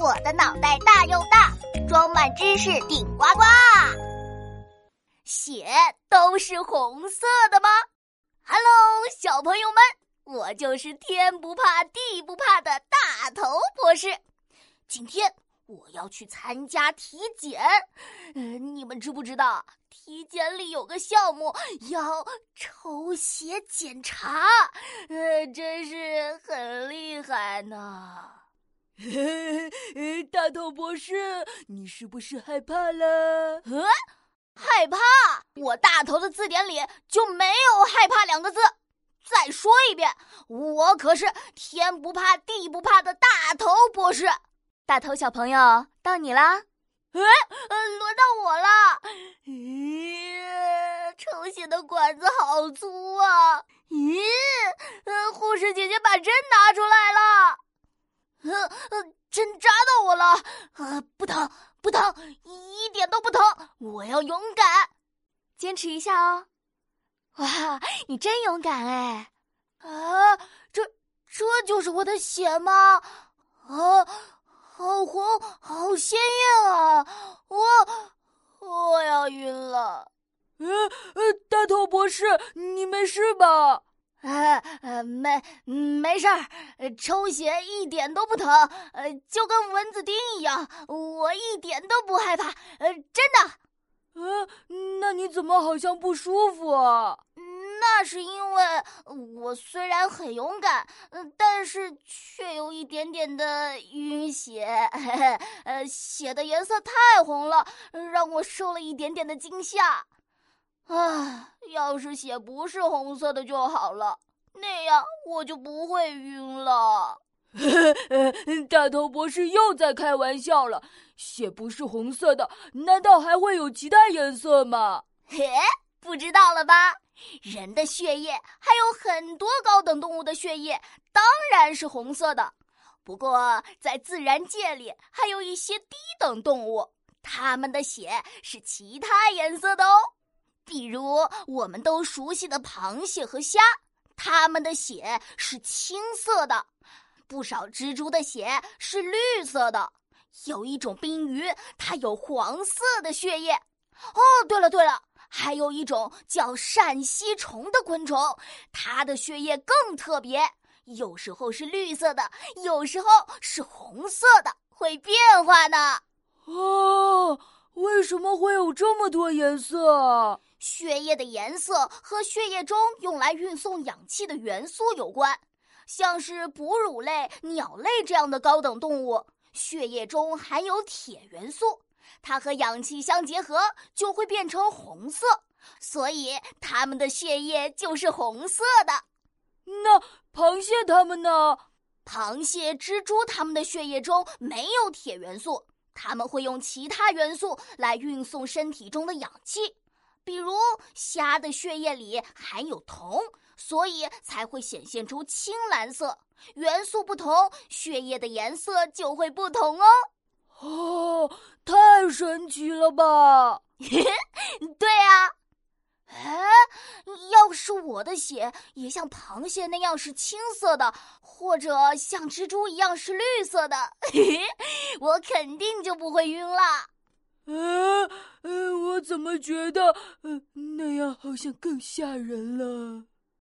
我的脑袋大又大，装满知识顶呱呱。血都是红色的吗？Hello，小朋友们，我就是天不怕地不怕的大头博士。今天我要去参加体检，嗯，你们知不知道体检里有个项目要抽血检查？呃，真是很厉害呢。大头博士，你是不是害怕了？嗯，害怕？我大头的字典里就没有“害怕”两个字。再说一遍，我可是天不怕地不怕的大头博士。大头小朋友，到你啦！哎，轮到我了。咦，抽血的管子好粗啊！咦，护士姐姐把针拿出来了。呃呃，针扎到我了，啊，不疼不疼，一点都不疼。我要勇敢，坚持一下哦。哇，你真勇敢哎！啊，这这就是我的血吗？啊，好红，好鲜艳啊！我我要晕了。呃呃，大头博士，你没事吧？呃呃，没没事儿，抽血一点都不疼，呃，就跟蚊子叮一样，我一点都不害怕，呃，真的。呃，那你怎么好像不舒服啊？那是因为我虽然很勇敢，但是却有一点点的晕血，呃，血的颜色太红了，让我受了一点点的惊吓。啊，要是血不是红色的就好了，那样我就不会晕了。大头博士又在开玩笑了，血不是红色的，难道还会有其他颜色吗？嘿，不知道了吧？人的血液还有很多高等动物的血液，当然是红色的。不过在自然界里，还有一些低等动物，它们的血是其他颜色的哦。比如我们都熟悉的螃蟹和虾，它们的血是青色的；不少蜘蛛的血是绿色的；有一种冰鱼，它有黄色的血液。哦，对了对了，还有一种叫扇吸虫的昆虫，它的血液更特别，有时候是绿色的，有时候是红色的，会变化呢。哦，为什么会有这么多颜色啊？血液的颜色和血液中用来运送氧气的元素有关，像是哺乳类、鸟类这样的高等动物，血液中含有铁元素，它和氧气相结合就会变成红色，所以它们的血液就是红色的。那螃蟹它们呢？螃蟹、蜘蛛它们的血液中没有铁元素，它们会用其他元素来运送身体中的氧气。比如虾的血液里含有铜，所以才会显现出青蓝色。元素不同，血液的颜色就会不同哦。哦，太神奇了吧！对啊。哎，要是我的血也像螃蟹那样是青色的，或者像蜘蛛一样是绿色的，我肯定就不会晕了。呃，呃，我怎么觉得，呃，那样好像更吓人了？